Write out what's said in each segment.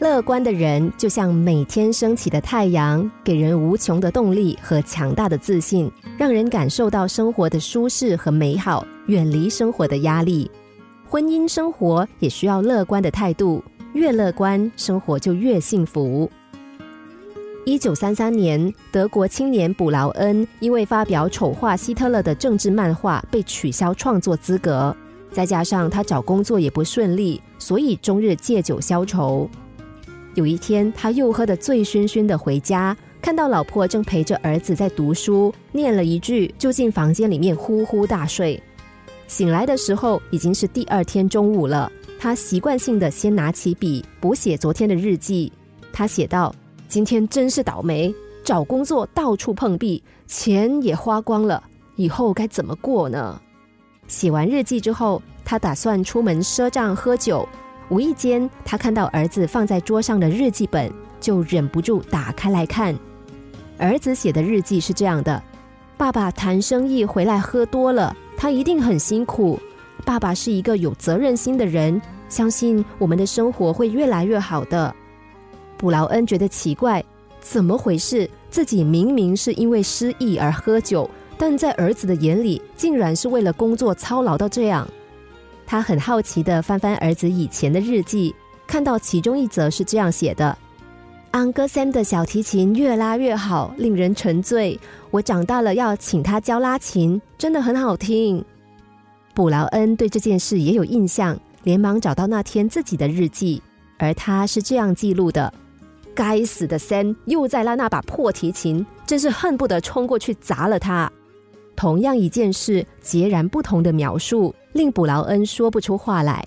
乐观的人就像每天升起的太阳，给人无穷的动力和强大的自信，让人感受到生活的舒适和美好，远离生活的压力。婚姻生活也需要乐观的态度，越乐观，生活就越幸福。一九三三年，德国青年卜劳恩因为发表丑化希特勒的政治漫画，被取消创作资格。再加上他找工作也不顺利，所以终日借酒消愁。有一天，他又喝得醉醺醺的回家，看到老婆正陪着儿子在读书，念了一句，就进房间里面呼呼大睡。醒来的时候已经是第二天中午了，他习惯性的先拿起笔补写昨天的日记。他写道：“今天真是倒霉，找工作到处碰壁，钱也花光了，以后该怎么过呢？”写完日记之后，他打算出门赊账喝酒。无意间，他看到儿子放在桌上的日记本，就忍不住打开来看。儿子写的日记是这样的：爸爸谈生意回来喝多了，他一定很辛苦。爸爸是一个有责任心的人，相信我们的生活会越来越好的。布劳恩觉得奇怪，怎么回事？自己明明是因为失忆而喝酒，但在儿子的眼里，竟然是为了工作操劳到这样。他很好奇的翻翻儿子以前的日记，看到其中一则是这样写的：“安哥森的小提琴越拉越好，令人沉醉。我长大了要请他教拉琴，真的很好听。”布劳恩对这件事也有印象，连忙找到那天自己的日记，而他是这样记录的：“该死的森又在拉那把破提琴，真是恨不得冲过去砸了他。”同样一件事，截然不同的描述。令卜劳恩说不出话来。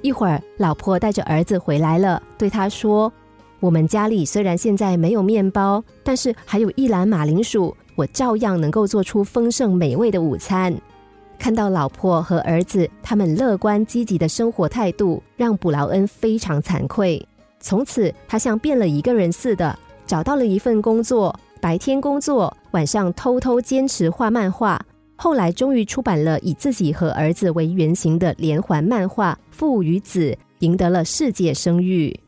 一会儿，老婆带着儿子回来了，对他说：“我们家里虽然现在没有面包，但是还有一篮马铃薯，我照样能够做出丰盛美味的午餐。”看到老婆和儿子他们乐观积极的生活态度，让卜劳恩非常惭愧。从此，他像变了一个人似的，找到了一份工作，白天工作，晚上偷偷坚持画漫画。后来终于出版了以自己和儿子为原型的连环漫画《父与子》，赢得了世界声誉。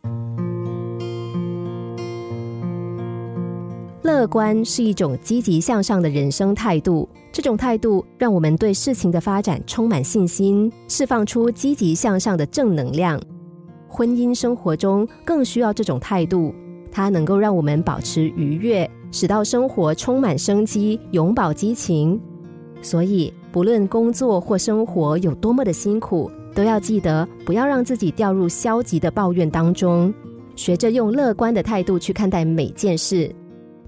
乐观是一种积极向上的人生态度，这种态度让我们对事情的发展充满信心，释放出积极向上的正能量。婚姻生活中更需要这种态度，它能够让我们保持愉悦，使到生活充满生机，永葆激情。所以，不论工作或生活有多么的辛苦，都要记得不要让自己掉入消极的抱怨当中，学着用乐观的态度去看待每件事。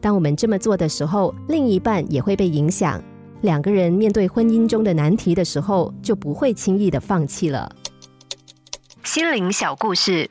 当我们这么做的时候，另一半也会被影响。两个人面对婚姻中的难题的时候，就不会轻易的放弃了。心灵小故事，